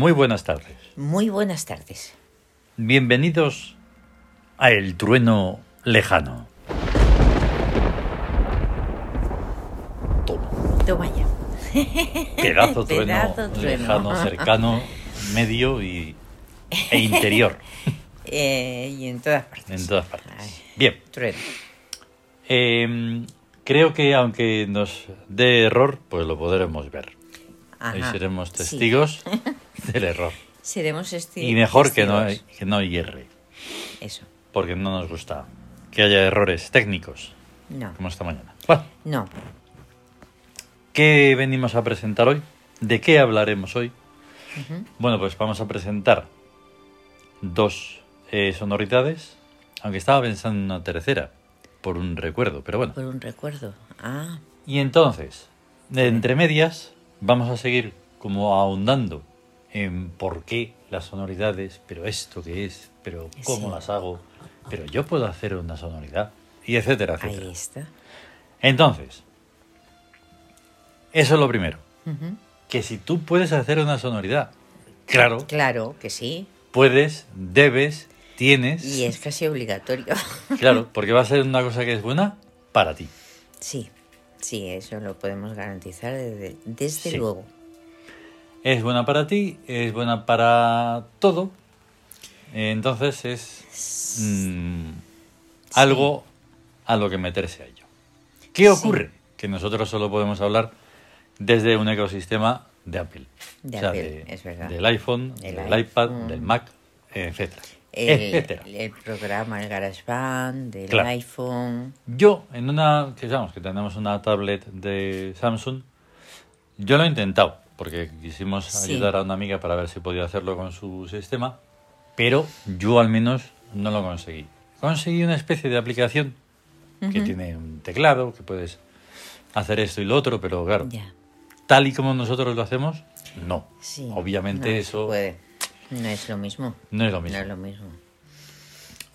Muy buenas tardes. Muy buenas tardes. Bienvenidos a El Trueno Lejano. Toma. Toma ya. Pedazo trueno, Pedazo trueno. lejano, cercano, medio y, e interior. Eh, y en todas partes. En todas partes. Ay, Bien. trueno. eh, creo que aunque nos dé error, pues lo podremos ver. Hoy Ajá, seremos sí. del error. Seremos Y mejor que no, que no hierre, Eso. porque no nos gusta que haya errores técnicos, No. como esta mañana. Bueno, No. ¿qué venimos a presentar hoy? ¿De qué hablaremos hoy? Bueno, pues vamos a presentar dos eh, sonoridades, aunque estaba pensando en una tercera, por un recuerdo, pero bueno. Por un recuerdo. Ah, Y entonces, de entre medias, vamos a seguir como ahondando en por qué las sonoridades, pero esto que es, pero cómo Sí. las hago, pero yo puedo hacer una sonoridad, y etcétera, etcétera. ahí está. Entonces, eso es lo primero, que si tú puedes hacer una sonoridad, claro, Claro que sí. puedes, debes, tienes, Y es casi obligatorio. claro, porque va a ser una cosa que es buena para ti. sí. Sí, eso lo podemos garantizar desde, desde Sí. luego. Es buena para ti, es buena para todo. Entonces es mm, algo a lo que meterse a ello. ¿Qué Sí. ocurre? Que nosotros solo podemos hablar desde un ecosistema de Apple. De O sea, Apple, de- es verdad. Del iPhone, El del iPad, del Mac, etcétera. El, etcétera. el programa, el GarageBand, del Claro. iPhone. Yo, en una, que sabemos que tenemos una tablet de Samsung, yo lo he intentado, porque quisimos Sí. ayudar a una amiga para ver si podía hacerlo con su sistema, pero yo al menos no lo conseguí. Conseguí una especie de aplicación que tiene un teclado, que puedes hacer esto y lo otro, pero claro, Ya. tal y como nosotros lo hacemos, no. Sí, Obviamente no eso puede. No es lo mismo. no es lo mismo. No es lo mismo.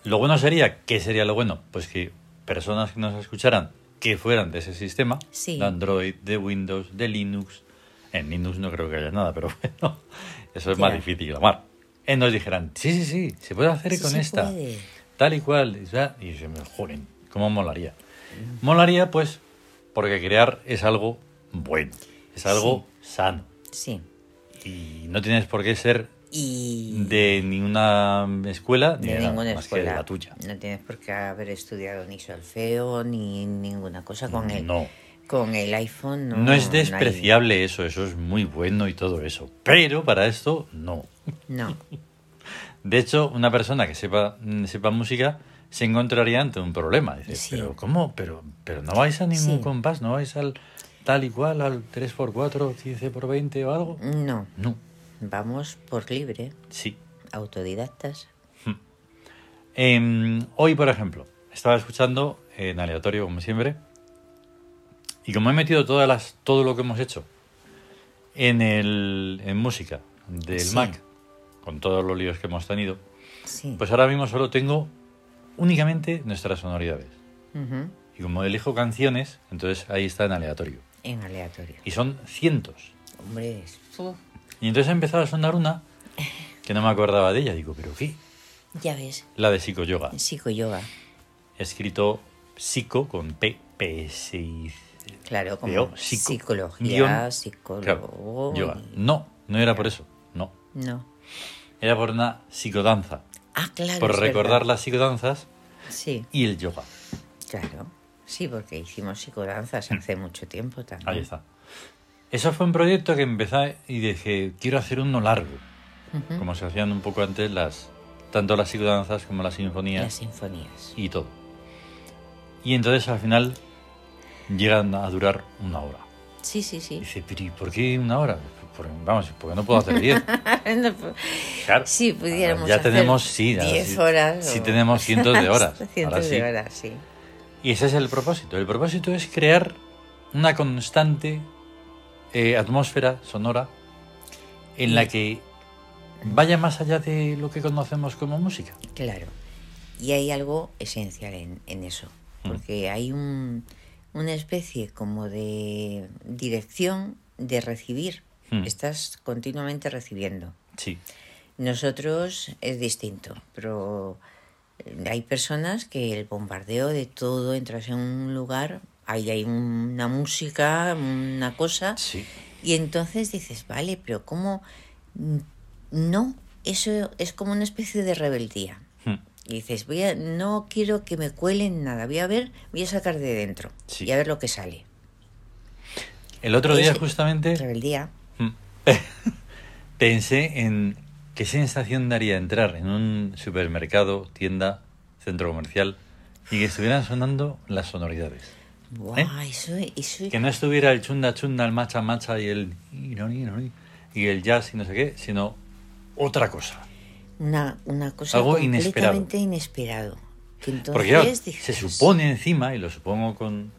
Lo bueno sería, ¿qué sería lo bueno? Pues que personas que nos escucharan que fueran de ese sistema, Sí. de Android, de Windows, de Linux, en Linux no creo que haya nada, pero bueno, eso es más Ya. difícil, Omar. Eh, nos dijeran, sí, sí, sí, se puede hacer Sí con esta, puede. tal y cual, y ya- y se me joden, ¿cómo molaría? Molaría, pues, porque crear es algo bueno, es algo sano, Sí. y no tienes por qué ser Y de ninguna escuela ni de nada, ninguna más escuela. que de la tuya. No tienes por qué haber estudiado ni solfeo ni ninguna cosa con el No. Con el iPhone. No, No, es hay- despreciable eso, eso es muy bueno y todo eso. Pero para esto, no. No. De hecho, una persona que sepa, mm, sepa música se encontraría ante un problema. Dice, Sí. pero ¿cómo? Pero, pero no vais a ningún Sí. compás, no vais al tal y cual, al 3x4, 15x20 o algo. No. No, Vamos por libre, sí. autodidactas. Em, hoy, por ejemplo, estaba escuchando en aleatorio, como siempre, y como he metido todas las, todo lo que hemos hecho en, el, en música del Sí. Mac, con todos los líos que hemos tenido, Sí. pues ahora mismo solo tengo únicamente nuestras sonoridades. Y como elijo canciones, entonces ahí está en aleatorio. En aleatorio. Y son cientos. Hombre, Y entonces ha empezado a sonar una que no me acordaba de ella. Digo, ¿pero qué? ya ves. La de psicoyoga. Psicoyoga. He escrito psico con P, P, S, I, Claro, como psico- psicología, guion, psicólogo. Claro, No, no era por eso. No. No. Era por una psicodanza. Ah, claro. por recordar verdad. las psicodanzas Sí, y el yoga. claro. Sí, porque hicimos psicodanzas hace mucho tiempo también. Mm. Ahí está. Eso fue un proyecto que empecé y dije, quiero hacer uno largo. Como se hacían un poco antes las tanto las psicodanzas como las sinfonías Las sinfonías. y todo. Y entonces al final llegan a durar una hora. Sí, sí, Y sí. dice, pero ¿y por qué una hora? Vamos, porque no puedo hacer diez. No, Claro. Si pudiéramos ya hacer tenemos, sí, ahora 10 sí- horas. Sí o- tenemos cientos de horas. cientos sí. de horas, sí. Y ese es el propósito. El propósito es crear una constante eh, atmósfera sonora en la que vaya más allá de lo que conocemos como música. Claro. Y hay algo esencial en, en eso. Mm. Porque hay un, una especie como de dirección de recibir. Mm. Estás continuamente recibiendo. Sí. Nosotros es distinto, pero eh, hay personas que el bombardeo de todo, entras en un lugar, ahí hay una música, una cosa, Sí. y entonces dices, vale, pero ¿cómo? Mm, No, eso es como una especie de rebeldía. Y dices, voy a, no quiero que me cuelen nada, voy a ver, voy a sacar de dentro Sí. y a ver lo que sale. El otro día justamente Rebeldía. mm, pensé en qué sensación daría entrar en un supermercado, tienda, centro comercial y que estuvieran sonando las sonoridades. Buah, ¿Eh? eso, eso Que no estuviera el chunda chunda, el macha macha y el y el jazz y no sé qué, sino otra cosa. Una, una cosa Algo completamente inesperado. Que entonces Porque claro, dices, se supone encima, y lo supongo con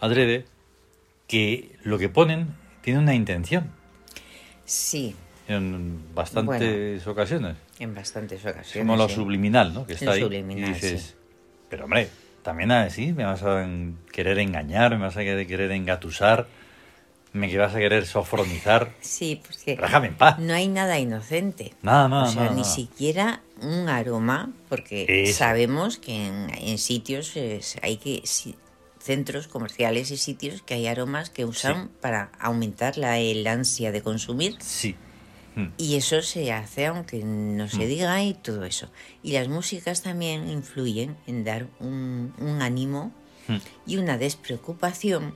adrede, que lo que ponen tiene una intención Sí, en bastantes ocasiones. en bastantes Es ocasiones. como lo sí. subliminal, ¿no? Que está El ahí. subliminal, y dices, sí. pero hombre, también así me vas a querer engañar, me vas a querer engatusar, me que vas a querer sofronizar. Sí, porque Déjame en paz. no hay nada inocente. Nada, nada, o sea, nada, ni nada. siquiera un aroma, porque Eso. sabemos que en, en sitios es- hay que si- centros comerciales y sitios que hay aromas que usan Sí. para aumentar la el ansia de consumir Sí. Mm. y eso se hace aunque no se Mm. diga y todo eso. Y las músicas también influyen en dar un, un ánimo Mm. y una despreocupación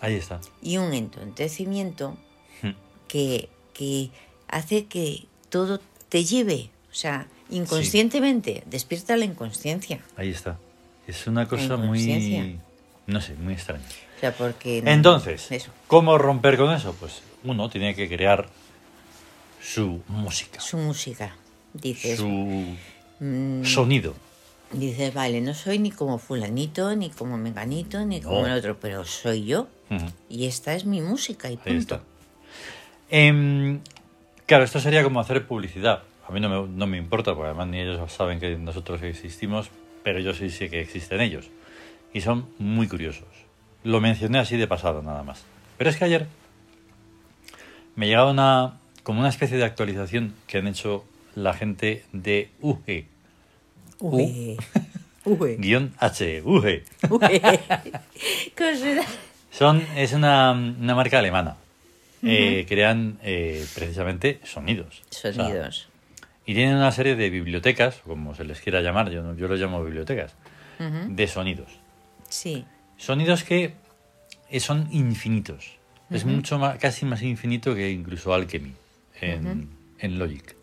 Ahí está. y un entontecimiento Mm. que, que hace que todo te lleve. O sea, inconscientemente, despierta la inconsciencia. Ahí está. Es una cosa muy... No sé, muy extraña. O sea, porque... Entonces, Eso, ¿cómo romper con eso? Pues uno tiene que crear su música, su música. Dices, su mm, sonido. dices, vale, no soy ni como fulanito, ni como menganito, ni como el otro, pero soy yo. Y esta es mi música y Ahí punto. está. Em, claro, esto sería como hacer publicidad. A mí no me, no me importa, porque además ni ellos saben que nosotros existimos, pero yo sí sé que existen ellos. Y son muy curiosos. Lo mencioné así de pasado, nada más. Pero es que ayer me llegaba una, como una especie de actualización que han hecho la gente de UG, ué, guion H, UG. ué. Son, es una, una marca alemana. Eh, crean eh, precisamente sonidos. O sea, Sonidos. y tienen una serie de bibliotecas, como se les quiera llamar, yo, yo los llamo bibliotecas, de sonidos. Sí, Sonidos que eh, son infinitos. Es mucho más, casi más infinito que incluso Alchemy en, en Logic.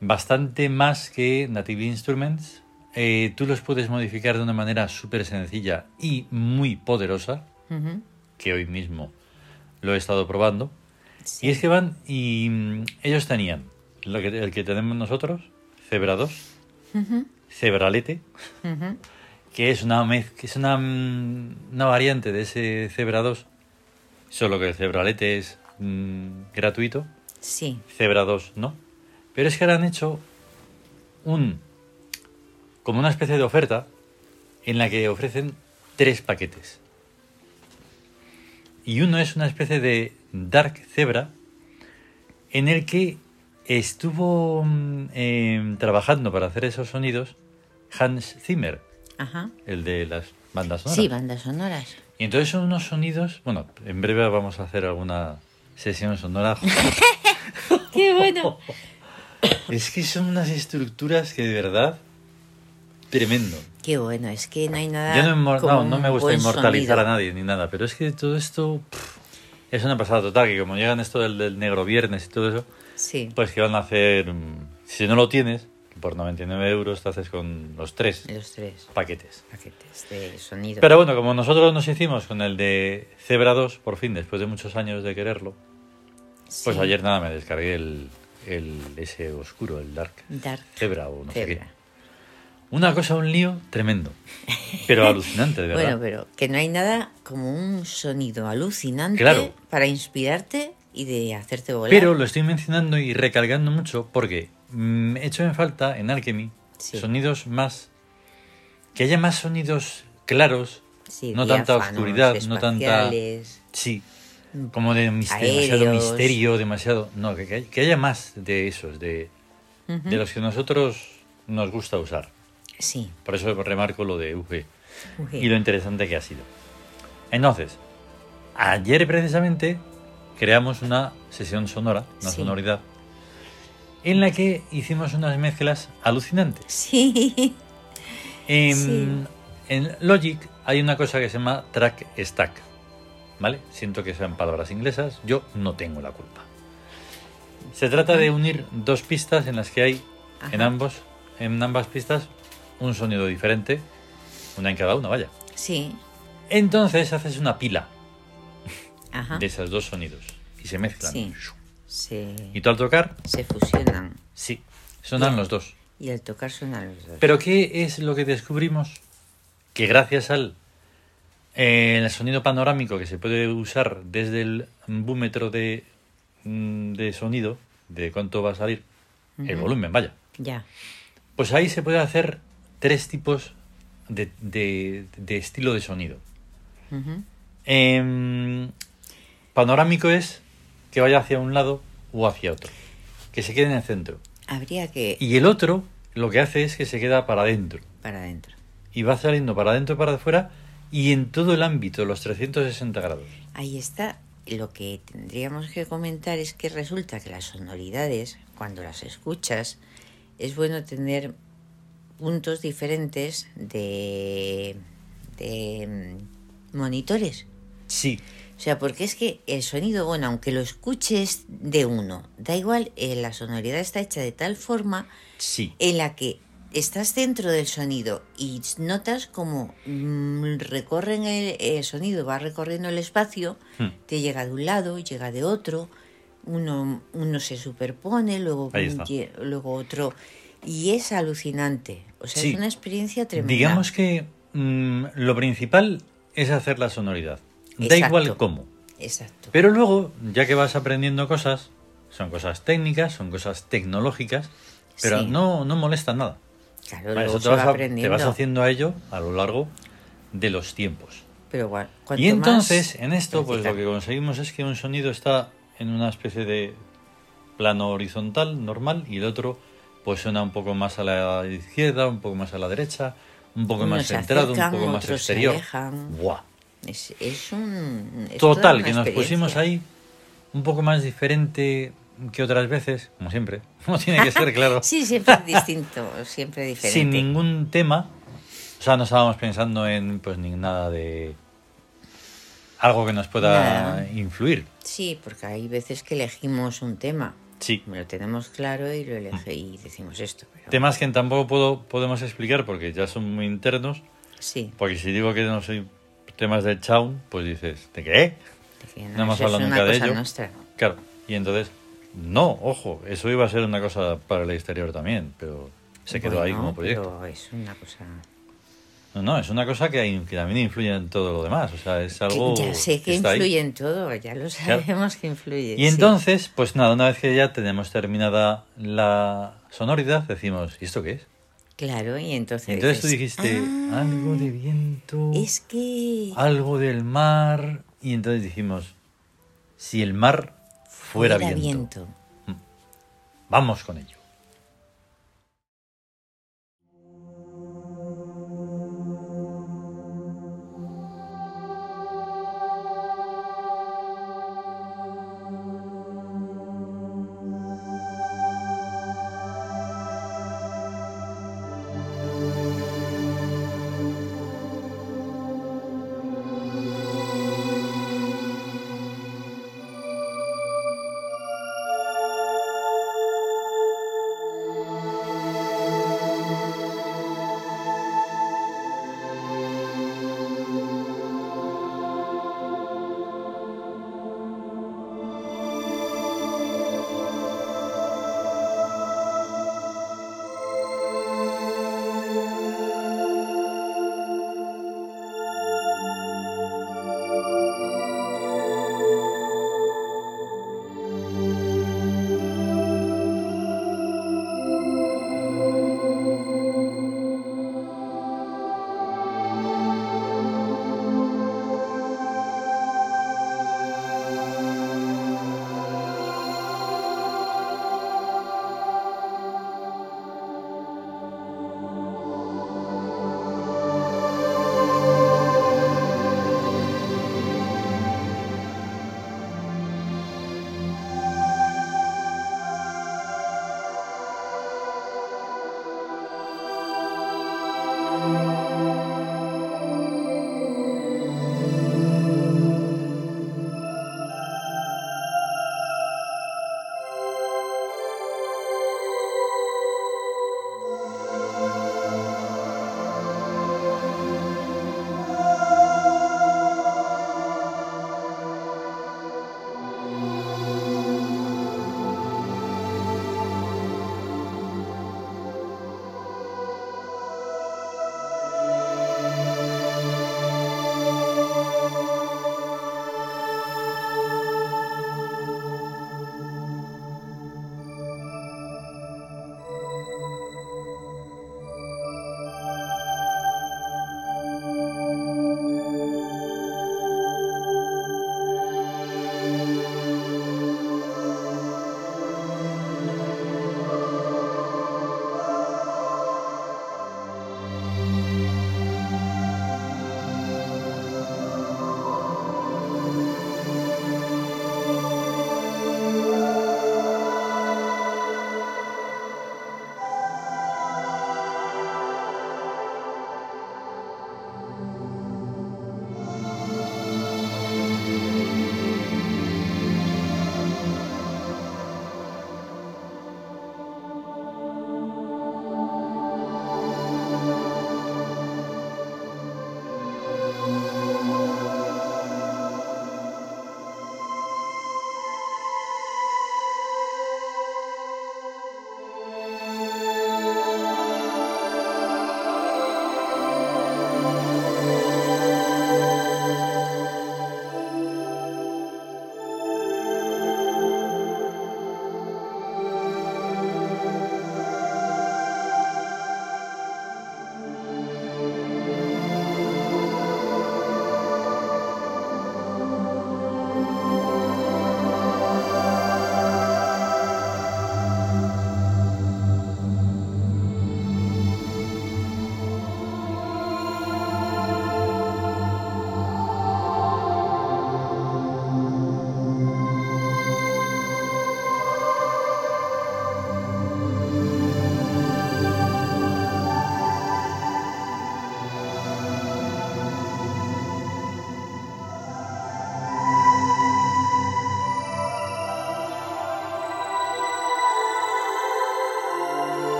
Bastante más que Native Instruments. Eh, tú los puedes modificar de una manera súper sencilla y muy poderosa, Que hoy mismo lo he estado probando. Sí. Y es que van y mm, ellos tenían lo que, el que tenemos nosotros, Zebra 2, Ujú, Zebralete, ujú. que es una que es una, mm, una variante de ese Zebra 2, solo que el Zebralete es mm, gratuito, Sí, Zebra 2 no. Pero es que ahora han hecho un como una especie de oferta en la que ofrecen tres paquetes. Y uno es una especie de Dark Zebra en el que estuvo mm, em, trabajando para hacer esos sonidos Hans Zimmer, ajá. el de las bandas sonoras. Sí, bandas sonoras. Y entonces son unos sonidos, bueno, en breve vamos a hacer alguna sesión sonora. ¡Qué bueno! es que son unas estructuras que de verdad tremendo. Qué bueno, es que no hay nada. Yo no, como no, no me gusta inmortalizar sonido. a nadie ni nada, pero es que todo esto pff, es una pasada total, que como llegan esto del, del negro viernes y todo eso, Sí, pues que van a hacer, mm, si no lo tienes, por 99 euros te haces con los tres los tres paquetes. paquetes de sonido. Pero bueno, como nosotros nos hicimos con el de Zebra 2, por fin, después de muchos años de quererlo, pues ayer nada, me descargué el, el ese oscuro, el Dark Dark Zebra o no sé qué. Una cosa, un lío tremendo, pero alucinante, de verdad. Bueno, pero que no hay nada como un sonido alucinante Claro. para inspirarte y de hacerte volar. Pero lo estoy mencionando y recalcando mucho porque mm, he hecho en falta en Alchemy Sí. sonidos más. que haya más sonidos claros, Sí, no tanta oscuridad, no tanta. Sí. como de mis- demasiado misterio, demasiado... No, que, que hay- que haya más de esos, de, de los que nosotros nos gusta usar. Sí. Por eso remarco lo de UG y lo interesante que ha sido. Entonces, ayer precisamente creamos una sesión sonora, una Sí. sonoridad, en la que hicimos unas mezclas alucinantes. Sí. En, Sí. en Logic hay una cosa que se llama track stack, ¿vale? Siento que sean palabras inglesas, yo no tengo la culpa. Se trata de unir dos pistas en las que hay en ambos, en ambas pistas, un sonido diferente, una en cada una, vaya. Sí. Entonces haces una pila Ajá. de esos dos sonidos y se mezclan. Sí. Se, Y tú al tocar, se fusionan. sí, sonan los dos. Y al tocar suenan los dos. Pero ¿qué es lo que descubrimos? Que gracias al eh, el sonido panorámico que se puede usar desde el búmetro de, mm, de sonido, de cuánto va a salir, el volumen, vaya. Ya. Pues ahí se puede hacer tres tipos de, de- de estilo de sonido. Em, panorámico es que vaya hacia un lado o hacia otro, que se quede en el centro. Habría que... Y el otro lo que hace es que se queda para adentro. Para adentro. Y va saliendo para adentro y para afuera y en todo el ámbito, los 360 grados. Ahí está. Lo que tendríamos que comentar es que resulta que las sonoridades, cuando las escuchas, es bueno tener puntos diferentes de, de mm, monitores. Sí, O sea, porque es que el sonido, bueno, aunque lo escuches de uno, da igual, eh, la sonoridad está hecha de tal forma sí. en la que estás dentro del sonido y notas como mm, recorren el, el sonido, va recorriendo el espacio, Hmm. te llega de un lado, llega de otro, uno, uno se superpone, luego, luego otro, y es alucinante. O sea, Sí. es una experiencia tremenda. Digamos que mm, lo principal es hacer la sonoridad. Da igual cómo. Exacto. Pero luego, ya que vas aprendiendo cosas, son cosas técnicas, son cosas tecnológicas, pero Sí. no, no molesta nada. Claro, luego te vas, va a- te vas haciendo a ello a lo largo de los tiempos. Pero igual, cuanto Y entonces, en esto, pues lo que conseguimos es que un sonido está en una especie de plano horizontal, normal, y el otro pues suena un poco más a la izquierda, un poco más a la derecha, un poco Unos más centrado, acercan, un poco más exterior. Buah. Es, es un... es Total, que nos pusimos ahí un poco más diferente que otras veces, como siempre. No tiene que ser, claro. Sí, siempre distinto, siempre diferente. sin ningún tema. O sea, no estábamos pensando en pues ni nada de algo que nos pueda Nada. influir. Sí, porque hay veces que elegimos un tema. Sí. Lo tenemos claro y lo elige y decimos esto. Pero... Temas que tampoco puedo, podemos explicar porque ya son muy internos. Sí, Porque si digo que no soy temas de Chaun, pues dices, ¿de qué? de que No hemos hablado nunca de ello. nuestra. Claro. Y entonces, no, ojo, eso iba a ser una cosa para el exterior también, pero se quedó ahí Bueno, como proyecto. Pero es una cosa... No, no, es una cosa que, que también influye en todo lo demás. O sea, es algo ya sé que ahí. influye en todo, ya lo sabemos que influye. Y sí. entonces, pues nada, una vez que ya tenemos terminada la sonoridad, decimos, ¿y esto qué es? Claro, y entonces... Entonces tú dijiste, "Ah, algo de viento, Es que... algo del mar. Y entonces dijimos, si el mar fuera, viento. Vamos con ello.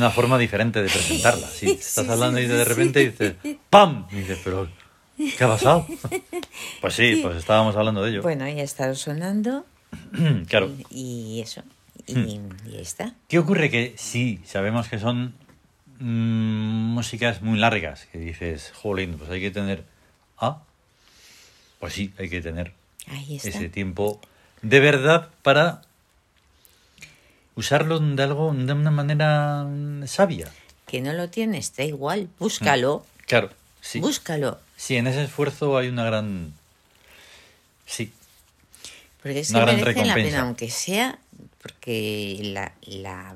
Una forma diferente de presentarla. Si estás hablando y de repente dices ¡Pam! Y dices, pero ¿qué ha pasado? Pues sí, pues estábamos hablando de ello. Bueno, ya estado sonando Claro. y, y eso. Y, Hmm. y ya está. ¿Qué ocurre? Que sí, sabemos que son mm, músicas muy largas. Que dices, jolín, pues hay que tener... Ah, pues sí, hay que tener está. ese tiempo de verdad para usarlo de algo de una manera mm, sabia. Que no lo tienes, da igual. Búscalo. Claro, sí. Búscalo. Sí, en ese esfuerzo hay una gran... Sí, Porque es Una que gran merece la recompensa. pena, aunque sea, porque la, la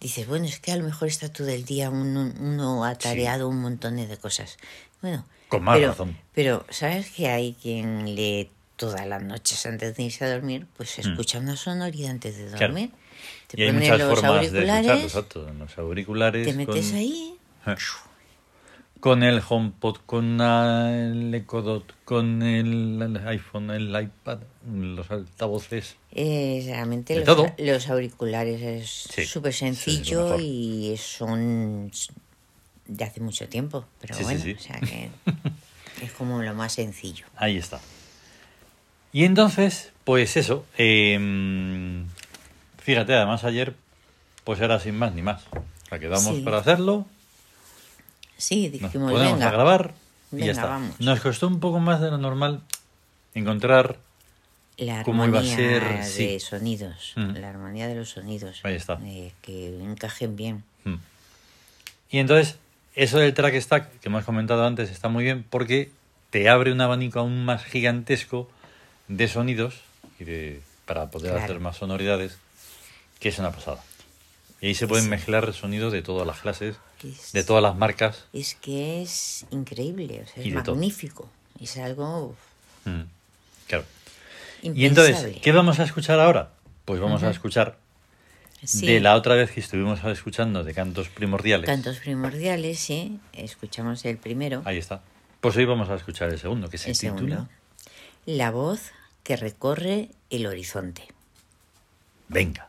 dices, bueno, es que a lo mejor está todo el día uno, uno atareado un montón de cosas. Bueno, Con más pero, razón. Pero, ¿sabes que hay quien lee todas las noches antes de irse a dormir? Pues escucha una sonoridad antes de. Claro. Te y hay muchas los formas de escucharlo, auriculares, exacto. en Los auriculares. te metes con, ahí. Eh. Con el HomePod, con el Echo Dot, con el, iPhone, el iPad, los altavoces. Eh, realmente De los, todo. los auriculares es súper sí, sencillo y son de hace mucho tiempo, pero Sí, sí, bueno, sí. o sea que es como lo más sencillo. Ahí está. Y entonces, pues eso. em, fíjate, además ayer, pues era sin más ni más. La quedamos Sí. para hacerlo, Sí, nos dijimos, ponemos venga, a grabar y venga, ya está. vamos. Nos costó un poco más de lo normal encontrar. la cómo iba a armonía ser, de sí. sonidos, Mm. la armonía de los sonidos, Ahí está. eh, que encajen bien. Mm. Y entonces, eso del track stack que hemos comentado antes está muy bien porque te abre un abanico aún más gigantesco de sonidos y de- para poder Claro. hacer más sonoridades, que es una pasada. Y ahí se pueden mezclar sonidos de todas las clases, Es, de todas las marcas. es que es increíble, o sea, Y es todo. magnífico, es algo Mm. Claro. Y impensable. entonces, ¿qué vamos a escuchar ahora? Pues vamos a escuchar Sí. de la otra vez que estuvimos escuchando de cantos primordiales. Cantos primordiales, sí. Escuchamos el primero, Ahí está. Pues hoy vamos a escuchar el segundo, que se el titula segundo. La voz que recorre el horizonte. Venga.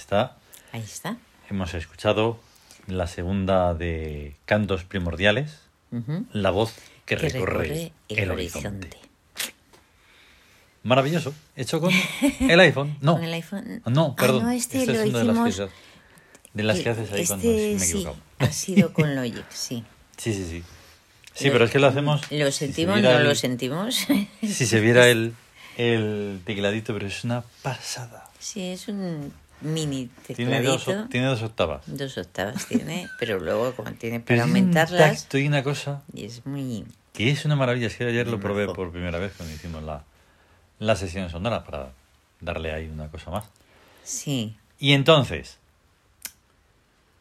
está. Ahí está. Hemos escuchado la segunda de Cantos Primordiales, Ujú. la voz que, Que recorre, el, horizonte. Maravilloso. Hecho con el iPhone. No. Con el iPhone. No, Ah, perdón. no, este Esta lo es una de las hicimos. que, de las que que haces ahí este cuando me sí, equivocado. ha sido con Logic, sí. Sí, sí, sí. Sí, pero es que lo hacemos. ¿Lo si se sentimos? ¿No el- lo sentimos? Si se viera el, el tecladito, pero es una pasada. sí, es un mini Tiene dos, tiene dos octavas. Dos octavas tiene, pero luego como tiene Pero para un aumentarlas tacto y una cosa y es muy que es una maravilla. Es que ayer lo probé por primera vez cuando hicimos la, la sesión sonora para darle ahí una cosa más. sí, Y entonces,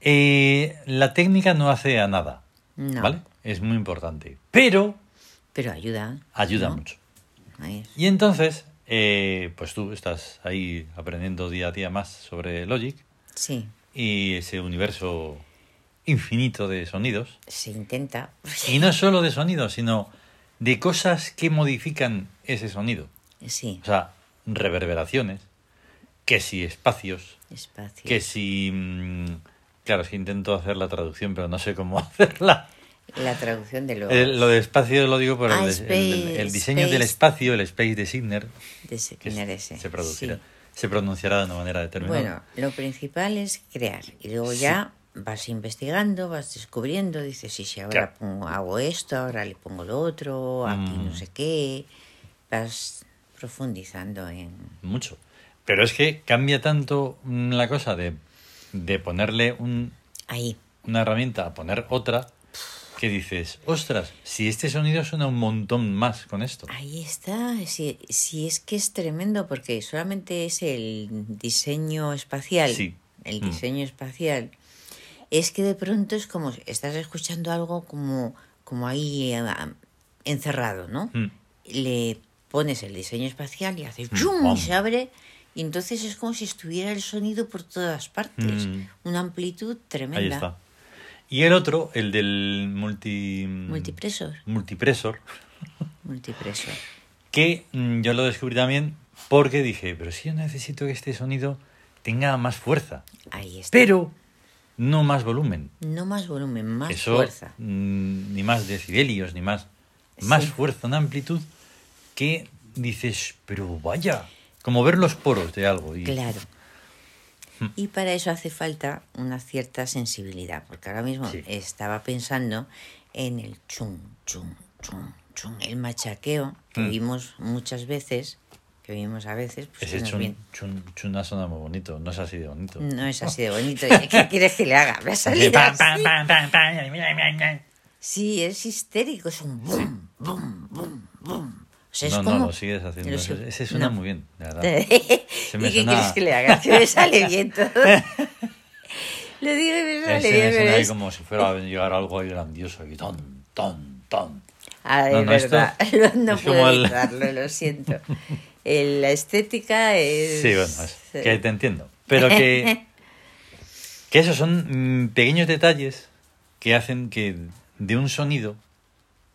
eh, la técnica no hace a nada, no, ¿vale? Es muy importante, pero pero ayuda. ayuda ¿no? mucho. Es. Y entonces, eh, pues tú estás ahí aprendiendo día a día más sobre Logic Sí, y ese universo infinito de sonidos. se intenta. Y no solo de sonidos, sino de cosas que modifican ese sonido. Sí, O sea, reverberaciones, que si espacios, espacio. que si... mm, Claro, es que intento hacer la traducción, pero no sé cómo hacerla. La traducción de los Eh, lo de espacio lo digo por el, Ah, el- el- el diseño space- del espacio, el space de quién se, era ese. se producirá, Sí. se pronunciará de una manera determinada. Bueno, lo principal es crear y luego Sí. ya vas investigando, vas descubriendo, dices, sí, sí, ahora Claro. pongo- hago esto, ahora le pongo lo otro, aquí Mm. no sé qué, vas profundizando en... Mucho. Pero es que cambia tanto mm, la cosa de, de ponerle un, Ahí, una herramienta a poner otra que dices, ostras, si este sonido suena un montón más con esto. ahí está, si, si es que es tremendo porque solamente es el diseño espacial, Sí. el Mm. diseño espacial, es que de pronto es como, estás escuchando algo como, como ahí eh, encerrado, ¿no? Mm. le pones el diseño espacial y hace Mm, bom. y se abre y entonces es como si estuviera el sonido por todas partes una amplitud tremenda Ahí está. Y el otro, el del multi... multipresor multipresor, multipresor que mm, yo lo descubrí también porque dije, pero si yo necesito que este sonido tenga más fuerza, ahí está pero no más volumen. no más volumen más Eso, fuerza mm, ni más decibelios, ni más, más fuerza, una amplitud que dices, pero vaya, como ver los poros de algo. Y, claro Mm. Y para eso hace falta una cierta sensibilidad porque ahora mismo Sí. estaba pensando en el chum chum chum chum el machaqueo que Mm. vimos muchas veces que vimos a veces pues Ese chun, chun, chuna suena muy bonito, no es así de bonito. No es así de bonito. ¿Qué quieres que le haga? Me ha salido así. Sí, es histérico. Es un boom, boom, boom, boom. O sea, es No, como... no, lo sigues haciendo. Lo Ese, sigo- ese suena no. muy bien, de verdad. ¿Y Se me qué suena- quieres que le haga? Que me sale bien todo. Lo digo y me sale Ese bien, me suena ahí como si fuera a llegar algo ahí grandioso aquí, ton, ton, ton. Ah, No, esto verdad. No es puedo el- evitarlo, lo siento. La estética es... Sí, bueno, es que te entiendo. Pero que, que esos son mm, pequeños detalles que hacen que de un sonido,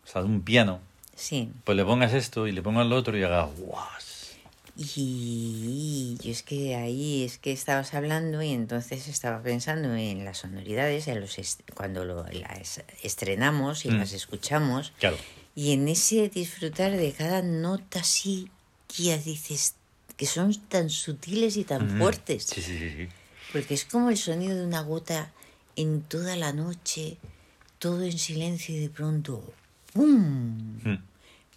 o sea, de un piano, Sí. pues le pongas esto y le pongas lo otro y haga guas. Y yo es que ahí es que estabas hablando y entonces estaba pensando en las sonoridades, en los est- cuando lo, las estrenamos y Mm. las escuchamos, Claro. y en ese disfrutar de cada nota así, que ya dices que son tan sutiles y tan Mm, fuertes, Sí, sí, sí. sí. porque es como el sonido de una gota en toda la noche, todo en silencio y de pronto, ¡pum! Mm.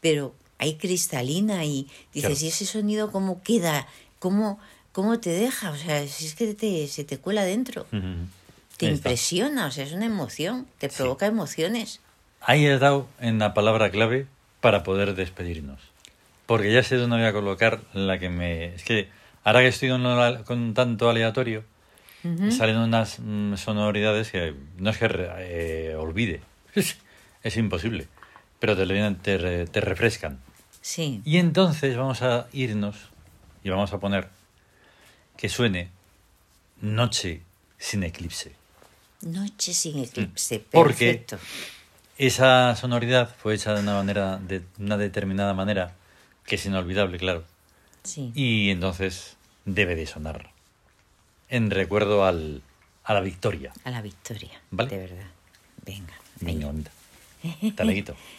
pero hay cristalina y dices, Claro. ¿y ese sonido cómo queda? ¿Cómo, cómo te deja? O sea, si es que te, se te cuela dentro, Mm. te Ahí está. impresiona, o sea, es una emoción, te Sí. provoca emociones. Ahí he dado en la palabra clave para poder despedirnos. Porque ya sé dónde voy a colocar la que me... Es que ahora que estoy con, tanto aleatorio, salen unas mm, sonoridades que no es que eh, olvide. Es imposible. Pero te, te, re- te refrescan. Sí, Y entonces vamos a irnos y vamos a poner que suene Noche sin eclipse. noche sin eclipse, Mm. Porque- perfecto. Esa sonoridad fue hecha de una manera, de una determinada manera, que es inolvidable, claro. Sí, Y entonces debe de sonar en recuerdo al, a la victoria. A la victoria. Vale. De verdad. Venga. Venga, bonita. Hasta luego.